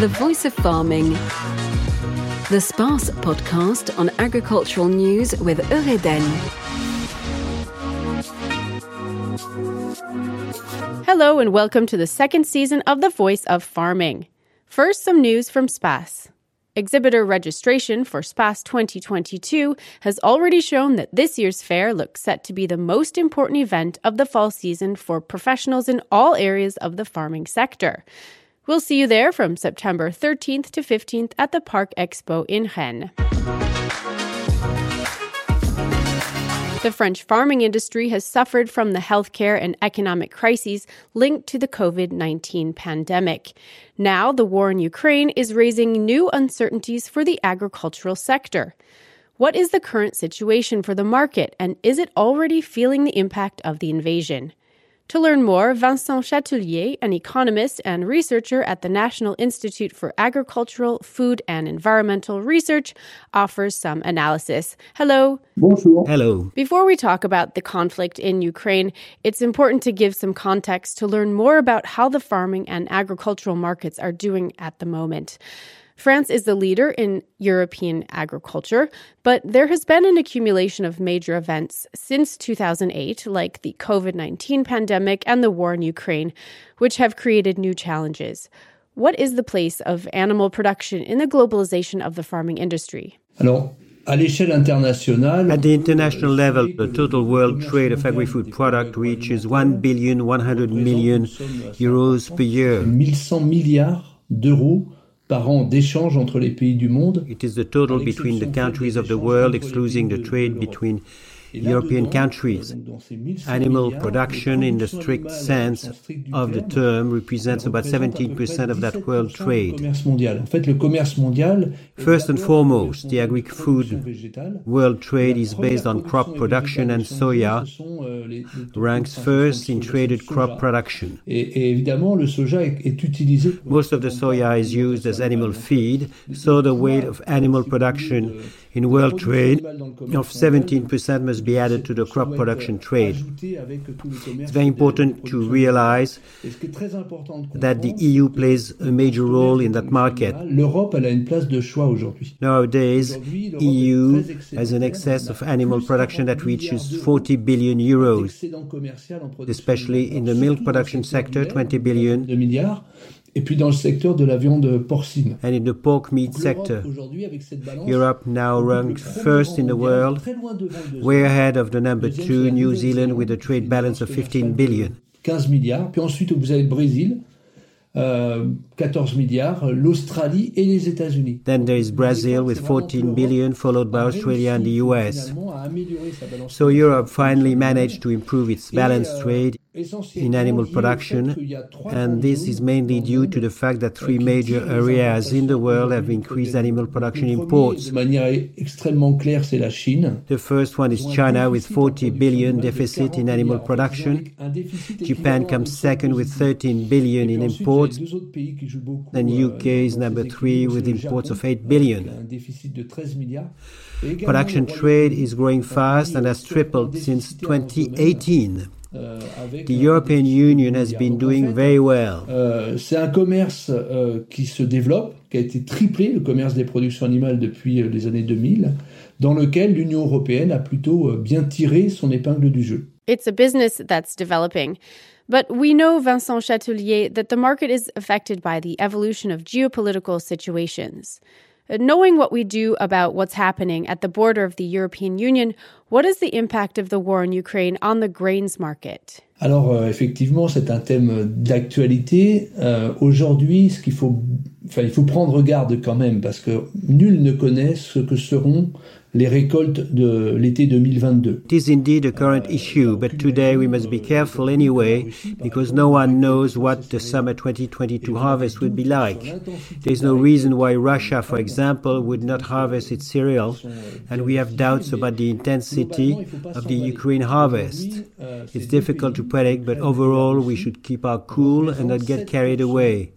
The Voice of Farming. The SPACE podcast on agricultural news with Eureden. Hello and welcome to the second season of The Voice of Farming. First, some news from SPACE. Exhibitor registration for SPACE 2022 has already shown that this year's fair looks set to be the most important event of the fall season for professionals in all areas of the farming sector. We'll see you there from September 13th to 15th at the Parc Expo in Rennes. The French farming industry has suffered from the healthcare and economic crises linked to the COVID 19 pandemic. Now, the war in Ukraine is raising new uncertainties for the agricultural sector. What is the current situation for the market, and is it already feeling the impact of the invasion? To learn more, Vincent Chatellier, an economist and researcher at the National Institute for Agricultural, Food and Environmental Research, offers some analysis. Hello. Bonjour. Hello. Before we talk about the conflict in Ukraine, it's important to give some context to learn more about how the farming and agricultural markets are doing at the moment. France is the leader in European agriculture, but there has been an accumulation of major events since 2008, like the COVID 19 pandemic and the war in Ukraine, which have created new challenges. What is the place of animal production in the globalization of the farming industry? Alors, à l'échelle internationale, At the international level, the total world trade of agri-food product reaches 1 billion 100 million euros per year. 1100 milliards d'euros par an d'échanges entre les pays du monde. It is the total between the countries of the world, excluding the trade between European countries. Animal production, in the strict sense of the term, represents about 17% of that world trade. Commerce mondial. En fait, le commerce mondial. First and foremost, the agri-food world trade is based on crop production and soya euh, ranks first in traded crop production. Et, et évidemment, le soja est, est utilisé. pour- Most of the soya is used as animal feed, so the weight of animal production in world trade of 17% must be added to the crop production trade. Ajouté avec tous les commerces It's very important to realize Et ce qui est très important de that the EU plays a major role in that market. L'Europe, elle a une place de choix aujourd'hui. Nowadays, EU has an excess of animal production that reaches 40 billion euros, Excédent commercial en production especially in the milk production sector, 20 billion. Et puis dans le secteur de la viande porcine. and in the pork meat sector. Europe now ranks first in the world, way ahead of the number two, New Zealand, with a trade balance of qui fait 15 une billion. 15 milliards. Puis ensuite, vous avez le Brésil, euh, 14 milliards, l'Australie et les États-Unis. Then there is Brazil with 14 billion, followed by Australia and the US. So Europe finally managed to improve its balanced euh, trade in animal lié au fait production, qu'il y a trois and this is mainly due to the fact that euh, three major areas in the world have increased animal production imports. De manière extrêmement claire, c'est la Chine. The first one is China with 40 billion deficit in animal production. Japan comes second with 13 billion in imports, and UK is number three with imports of 8 billion. Un déficit de 13 milliards. Et également, Production trade is growing fast and has tripled since 2018. Euh, avec The European Union has been Donc, en doing fait, very well. euh, c'est un commerce euh, qui se développe, qui a été triplé, le commerce des productions animales depuis euh, les années 2000, dans lequel l'Union européenne a plutôt euh, bien tiré son épingle du jeu. It's a business that's developing. But we know, Vincent Chatelier, that the market is affected by the evolution of geopolitical situations. Knowing what we do about what's happening at the border of the European Union, what is the impact of the war in Ukraine on the grains market? Alors euh, effectivement, c'est un thème d'actualité. Euh, Aujourd'hui, ce qu'il faut, enfin, il faut prendre garde quand même parce que nul ne connaît ce que seront les récoltes de l'été 2022. It is indeed a current issue, but today we must be careful anyway because no one knows what the summer 2022 harvest would be like. There is no reason why Russia, for example, would not harvest its cereals, and we have doubts about the intensity of the Ukraine harvest. It's difficult to predict, but overall we should keep our cool and not get carried away.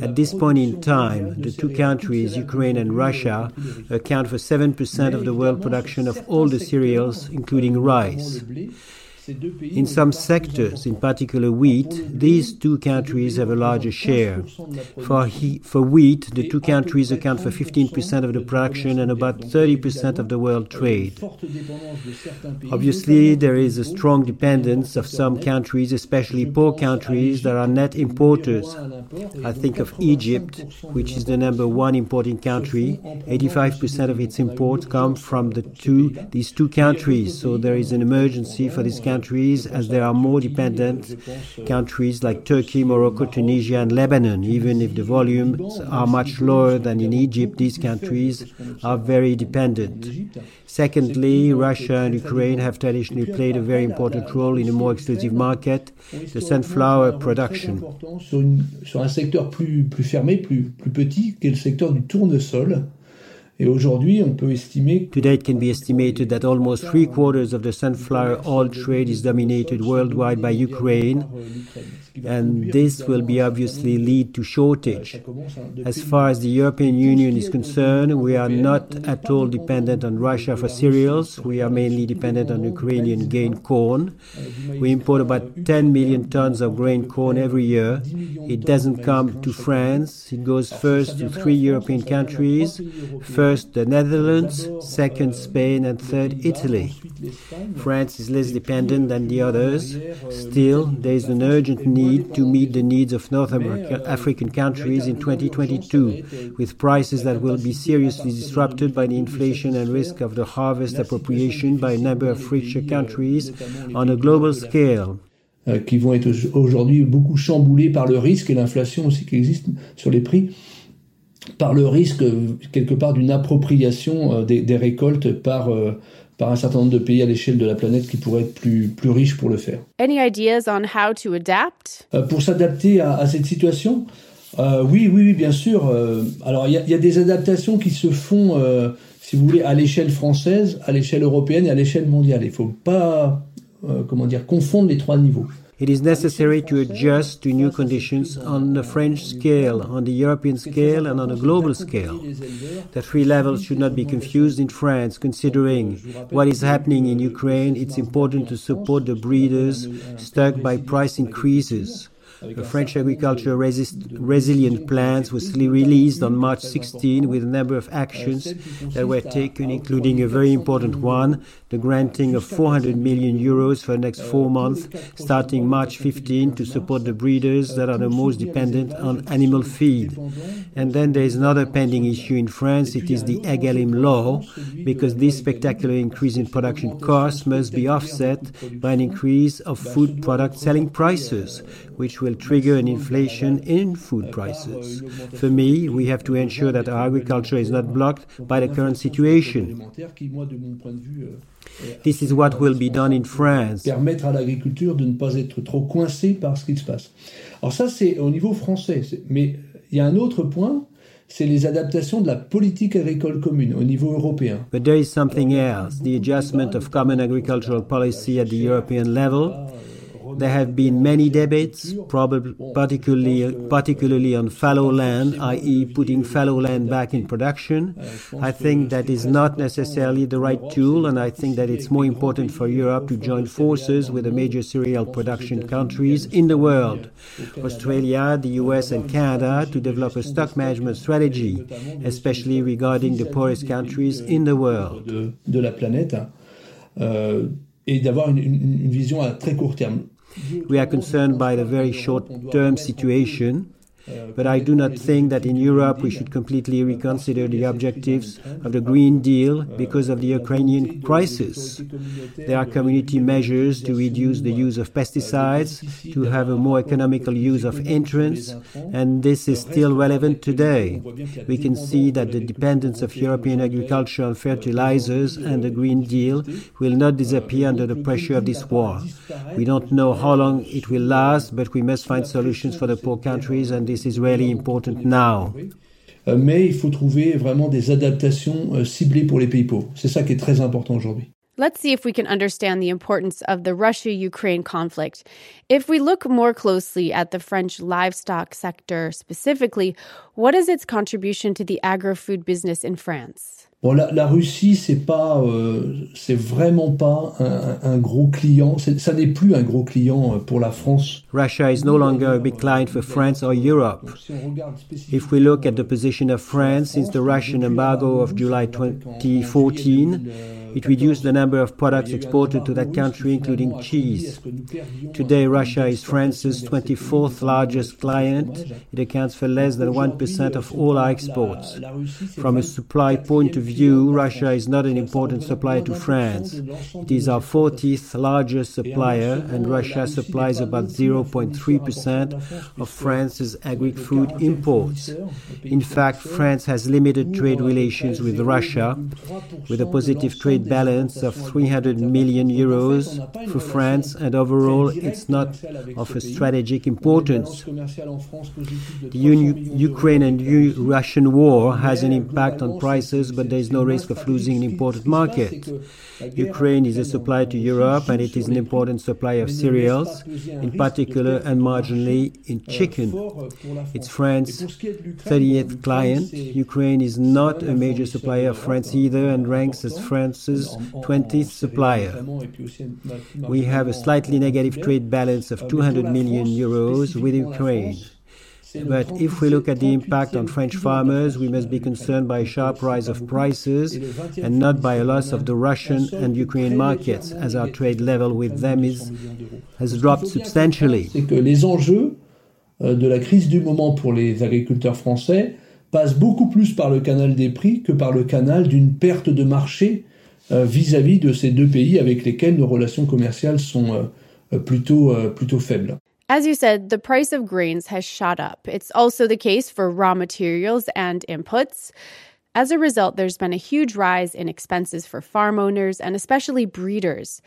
At this point in time, the two countries, Ukraine and Russia, account for 7% of the world production of all the cereals, including rice. In some sectors, in particular wheat, these two countries have a larger share. For, he, for wheat, the two countries account for 15% of the production and about 30% of the world trade. Obviously, there is a strong dependence of some countries, especially poor countries, that are net importers. I think of Egypt, which is the number one importing country. 85% of its imports come from the two, these two countries. So there is an emergency for these countries as there are more dependent countries like Turkey, Morocco, Tunisia, and Lebanon. Even if the volumes are much lower than in Egypt, these countries are very dependent. Secondly, Russia and Ukraine have traditionally played a very important role in a more exclusive market, the sunflower production. Sur, un secteur plus, plus fermé, plus, plus petit, qui est le secteur du tournesol. Et aujourd'hui, on peut estimer. Today, it can be estimated that almost three quarters of the sunflower oil trade is dominated worldwide by Ukraine, and this will be obviously lead to shortage. As far as the European Union is concerned, we are not at all dependent on Russia for cereals. We are mainly dependent on Ukrainian grain corn. We import about 10 million tons of grain corn every year. It doesn't come to France. It goes first to three European countries. First the Netherlands, second Spain, and third Italy. France is less dependent than the others. Still, there is an urgent need to meet the needs of North America, African countries in 2022, with prices that will be seriously disrupted by the inflation and risk of the harvest appropriation by a number of richer countries on a global scale. Euh, qui vont être aujourd'hui beaucoup chamboulés par le risque et l'inflation aussi qui existe sur les prix par le risque quelque part d'une appropriation euh, des, des, récoltes par euh, par un certain nombre de pays à l'échelle de la planète qui pourraient être plus, plus riches pour le faire. Any ideas on how to adapt? Euh, pour s'adapter à, à, cette situation, euh, oui, oui, oui, bien sûr. Euh, alors, il y, y, a des adaptations qui se font, si vous voulez, à l'échelle française, à l'échelle européenne et à l'échelle mondiale. Il ne faut pas, comment dire, confondre les trois niveaux. It is necessary to adjust to new conditions on the French scale, on the European scale, and on a global scale. The three levels should not be confused in France. Considering what is happening in Ukraine, it's important to support the breeders stuck by price increases. The French agriculture resist, resilient plans was released on March 16 with a number of actions that were taken, including a very important one, the granting of 400 million euros for the next four months, starting March 15, to support the breeders that are the most dependent on animal feed. And then there is another pending issue in France. It is the EGalim law, because this spectacular increase in production costs must be offset by an increase of food product selling prices, which will trigger an inflation in food prices. For me, we have to ensure that our agriculture is not blocked by the current situation. This is what will be done in France. Permettre à l'agriculture de ne pas être trop coincée par ce qui se passe. Alors ça, c'est au niveau français. Mais il y a un autre point, c'est les adaptations de la politique agricole commune au niveau européen. But there is something else, the adjustment of common agricultural policy at the European level. There have been many debates, probably particularly, particularly on fallow land, i.e., putting fallow land back in production. I think that is not necessarily the right tool, and I think that it's more important for Europe to join forces with the major cereal production countries in the world, Australia, the US, and Canada, to develop a stock management strategy, especially regarding the poorest countries in the world. Euh, et d'avoir une, une, une vision à très court terme. We are concerned by the very short term situation, but I do not think that in Europe we should completely reconsider the objectives of the Green Deal because of the Ukrainian crisis. There are community measures to reduce the use of pesticides, to have a more economical use of entrants, and this is still relevant today. We can see that the dependence of European agriculture on fertilizers and the Green Deal will not disappear under the pressure of this war. We don't know how long it will last, but we must find solutions for the poor countries and this is really important now. Euh, mais il faut trouver vraiment des adaptations euh, ciblées pour les pays pauvres. C'est ça qui est très important aujourd'hui. Let's see if we can understand the importance of the Russia Ukraine conflict. If we look more closely at the French livestock sector specifically, what is its contribution to the agri food business in France? Bon, la, la Russie, c'est pas, euh, c'est vraiment pas un, un gros client. Ça n'est plus un gros client euh, pour la France. Russia is no longer a big client for France or Europe. If we look at the position of France since the Russian embargo of July 2014, it reduced the number of products exported to that country, including cheese. Today, Russia is France's 24th largest client. It accounts for less than 1% of all our exports. From a supply point of view, Russia is not an important supplier to France. It is our 40th largest supplier, and Russia supplies about 0.3% of France's agri-food imports. In fact, France has limited trade relations with Russia, with a positive trade balance of 300 million euros for France, and overall it's not of a strategic importance. The Ukraine and Russian war has an impact on prices, but there is no risk of losing an important market. Ukraine is a supplier to Europe and it is an important supplier of cereals, in particular and marginally in chicken. It's France's 30th client. Ukraine is not a major supplier of France either and ranks as France's 20th supplier. We have a slightly negative trade balance of uh, 200 million euros with Ukraine. But if we look at the impact on French farmers, we must be concerned by a sharp rise of prices and not by a loss of the Russian and Ukrainian markets, as our trade level with them is, has dropped substantially. Les enjeux euh, de la crise du moment pour les agriculteurs français passent beaucoup plus par le canal des prix que par le canal d'une perte de marché Euh, vis-à-vis -vis de ces deux pays avec lesquels nos relations commerciales sont euh, euh plutôt, euh, plutôt faibles. As you said, the price of grains has shot up. It's also the case for raw materials and inputs. As a result, there's been a huge rise in expenses for farm owners and especially breeders.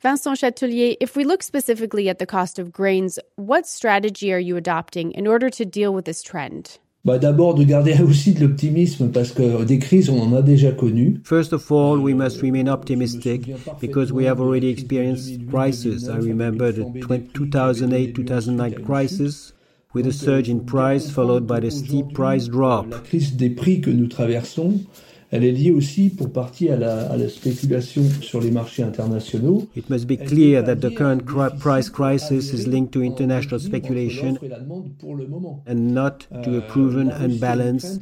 Vincent Chatellier, if we look specifically at the cost of grains, what strategy are you adopting in order to deal with this trend? Bah D'abord de garder aussi de l'optimisme parce que des crises on en a déjà connu. First of all, we must remain optimistic because we have already experienced crises. I remember the 2008-2009 crisis with a surge in price followed by the steep price drop. La crise des prix que nous traversons elle est liée aussi pour partie à la, à la, spéculation sur les marchés internationaux. It must be clear that the current price crisis is linked to international speculation and not to a proven unbalance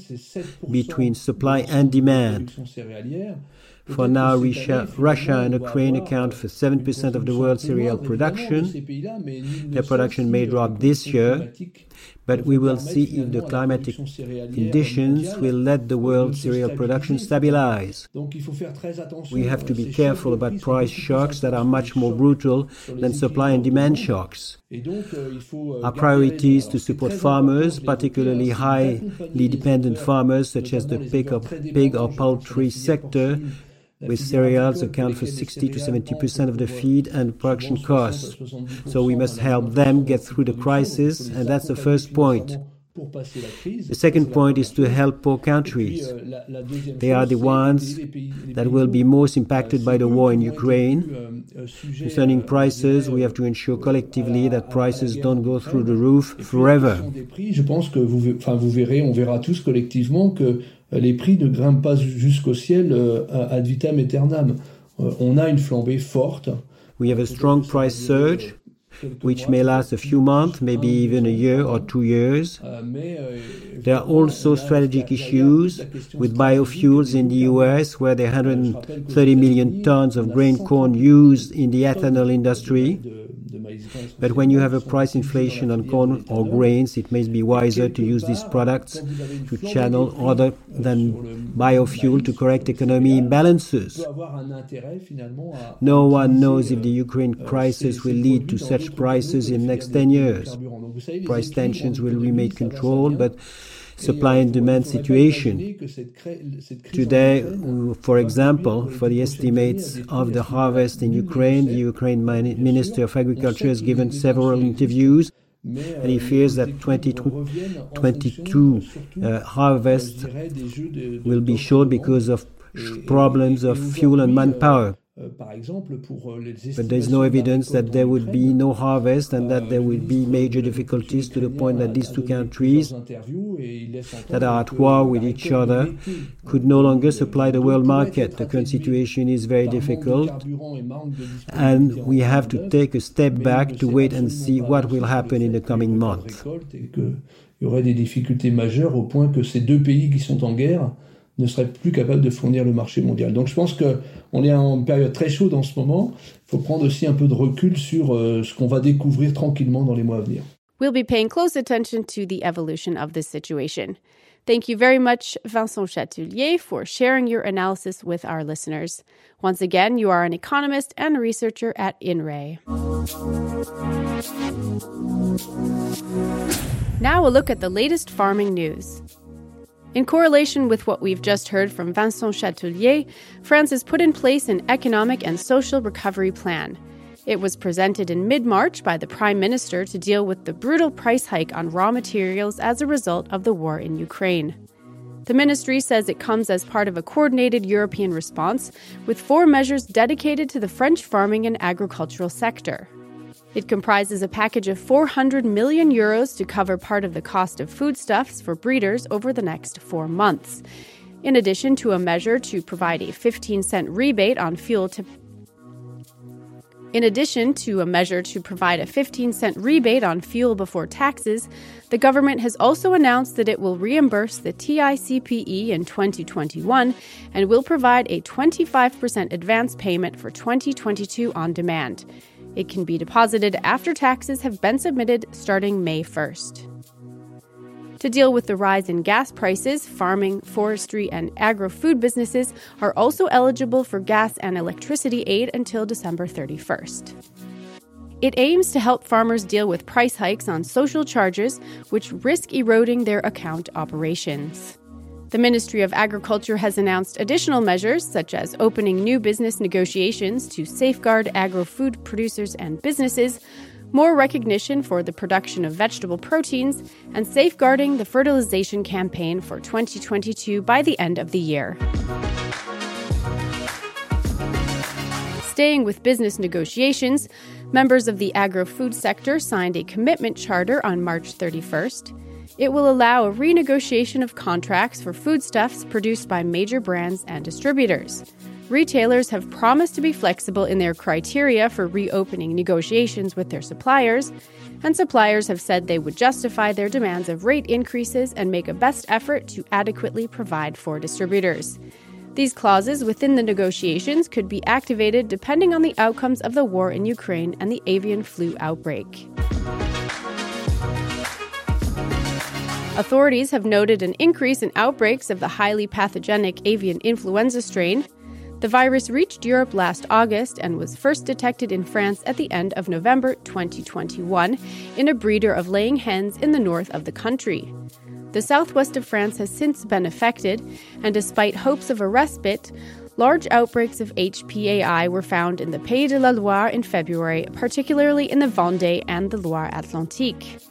between supply and demand. For now, Russia, Russia and Ukraine account for 7% of the world's cereal production. Their production may drop this year, but we will see if the climatic conditions will let the world cereal production stabilize. We have to be careful about price shocks that are much more brutal than supply and demand shocks. Our priority is to support farmers, particularly highly dependent farmers such as the pig or, pig or poultry sector, with cereals account for 60 to 70 percent of the feed and production costs. So we must help them get through the crisis, and that's the first point. The second point is to help poor countries. They are the ones that will be most impacted by the war in Ukraine. Concerning prices, we have to ensure collectively that prices don't go through the roof forever. Que les prix ne grimpent pas jusqu'au ciel ad vitam aeternam. On a une flambée forte. We have a strong price surge which may last a few months, maybe even a year or two years. There are also strategic issues with biofuels in the US, where there are 130 million tons of grain corn used in the ethanol industry. But when you have a price inflation on corn or grains, it may be wiser to use these products to channel other than biofuel to correct economy imbalances. No one knows if the Ukraine crisis will lead to such prices in next 10 years. Price tensions will remain controlled, but supply and demand situation. Today, for example, for the estimates of the harvest in Ukraine, the Ukraine Minister of Agriculture has given several interviews and he fears that 2022 uh, harvest will be short because of problems of fuel and manpower. Euh, euh, but there is no evidence that there would be no harvest and that there would be major difficulties to the point that these two countries that are at war with each other could no longer supply the world market. The current situation is very difficult and we have to take a step back to wait and see what will happen in the coming months. Il y aurait des difficultés majeures au point que ces deux pays qui sont en guerre ne serait plus capable de fournir le marché mondial. Donc je pense qu'on est en période très chaude en ce moment. Il faut prendre aussi un peu de recul sur euh, ce qu'on va découvrir tranquillement dans les mois à venir. We'll be paying close attention to the evolution of this situation. Thank you very much, Vincent Chatellier, for sharing your analysis with our listeners. Once again, you are an economist and researcher at INRAE. Now, a look at the latest farming news. In correlation with what we've just heard from Vincent Chatellier, France has put in place an economic and social recovery plan. It was presented in mid March by the Prime Minister to deal with the brutal price hike on raw materials as a result of the war in Ukraine. The ministry says it comes as part of a coordinated European response, with four measures dedicated to the French farming and agricultural sector. It comprises a package of 400 million euros to cover part of the cost of foodstuffs for breeders over the next four months. In addition to a measure to provide a 15 cent rebate on fuel to in addition to a measure to provide a 15 cent rebate on fuel before taxes, the government has also announced that it will reimburse the TICPE in 2021 and will provide a 25% advance payment for 2022 on demand. It can be deposited after taxes have been submitted starting May 1st. To deal with the rise in gas prices, farming, forestry, and agro food businesses are also eligible for gas and electricity aid until December 31st. It aims to help farmers deal with price hikes on social charges, which risk eroding their account operations. The Ministry of Agriculture has announced additional measures, such as opening new business negotiations to safeguard agro food producers and businesses, more recognition for the production of vegetable proteins, and safeguarding the fertilization campaign for 2022 by the end of the year. Staying with business negotiations, members of the agro food sector signed a commitment charter on March 31st. It will allow a renegotiation of contracts for foodstuffs produced by major brands and distributors. Retailers have promised to be flexible in their criteria for reopening negotiations with their suppliers, and suppliers have said they would justify their demands of rate increases and make a best effort to adequately provide for distributors. These clauses within the negotiations could be activated depending on the outcomes of the war in Ukraine and the avian flu outbreak. Authorities have noted an increase in outbreaks of the highly pathogenic avian influenza strain. The virus reached Europe last August and was first detected in France at the end of November 2021 in a breeder of laying hens in the north of the country. The southwest of France has since been affected, and despite hopes of a respite, large outbreaks of HPAI were found in the Pays de la Loire in February, particularly in the Vendée and the Loire Atlantique.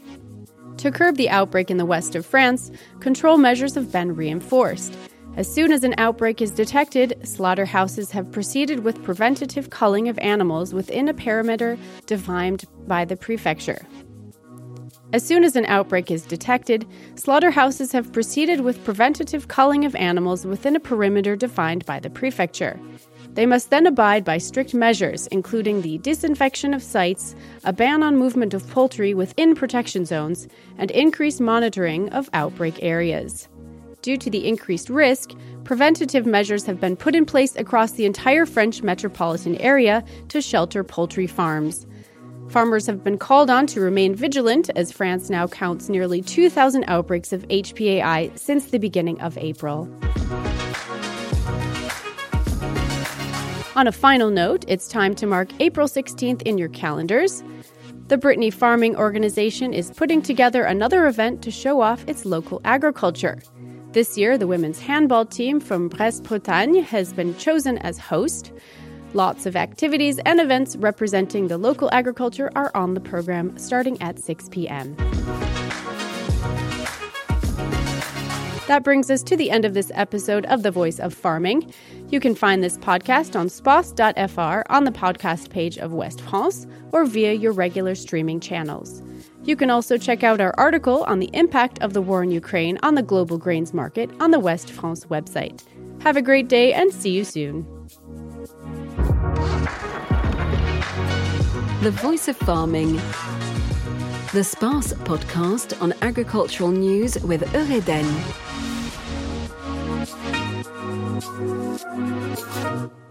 To curb the outbreak in the west of France, control measures have been reinforced. As soon as an outbreak is detected, slaughterhouses have proceeded with preventative culling of animals within a perimeter defined by the prefecture. As soon as an outbreak is detected, slaughterhouses have proceeded with preventative culling of animals within a perimeter defined by the prefecture. They must then abide by strict measures, including the disinfection of sites, a ban on movement of poultry within protection zones, and increased monitoring of outbreak areas. Due to the increased risk, preventative measures have been put in place across the entire French metropolitan area to shelter poultry farms. Farmers have been called on to remain vigilant as France now counts nearly 2,000 outbreaks of HPAI since the beginning of April. On a final note, it's time to mark April 16th in your calendars. The Brittany Farming Organization is putting together another event to show off its local agriculture. This year, the women's handball team from Brest Bretagne has been chosen as host. Lots of activities and events representing the local agriculture are on the program starting at 6 p.m. That brings us to the end of this episode of The Voice of Farming. You can find this podcast on space.fr on the podcast page of West France or via your regular streaming channels. You can also check out our article on the impact of the war in Ukraine on the global grains market on the West France website. Have a great day and see you soon. The Voice of Farming. The SPACE podcast on agricultural news with Eureden. We'll be right.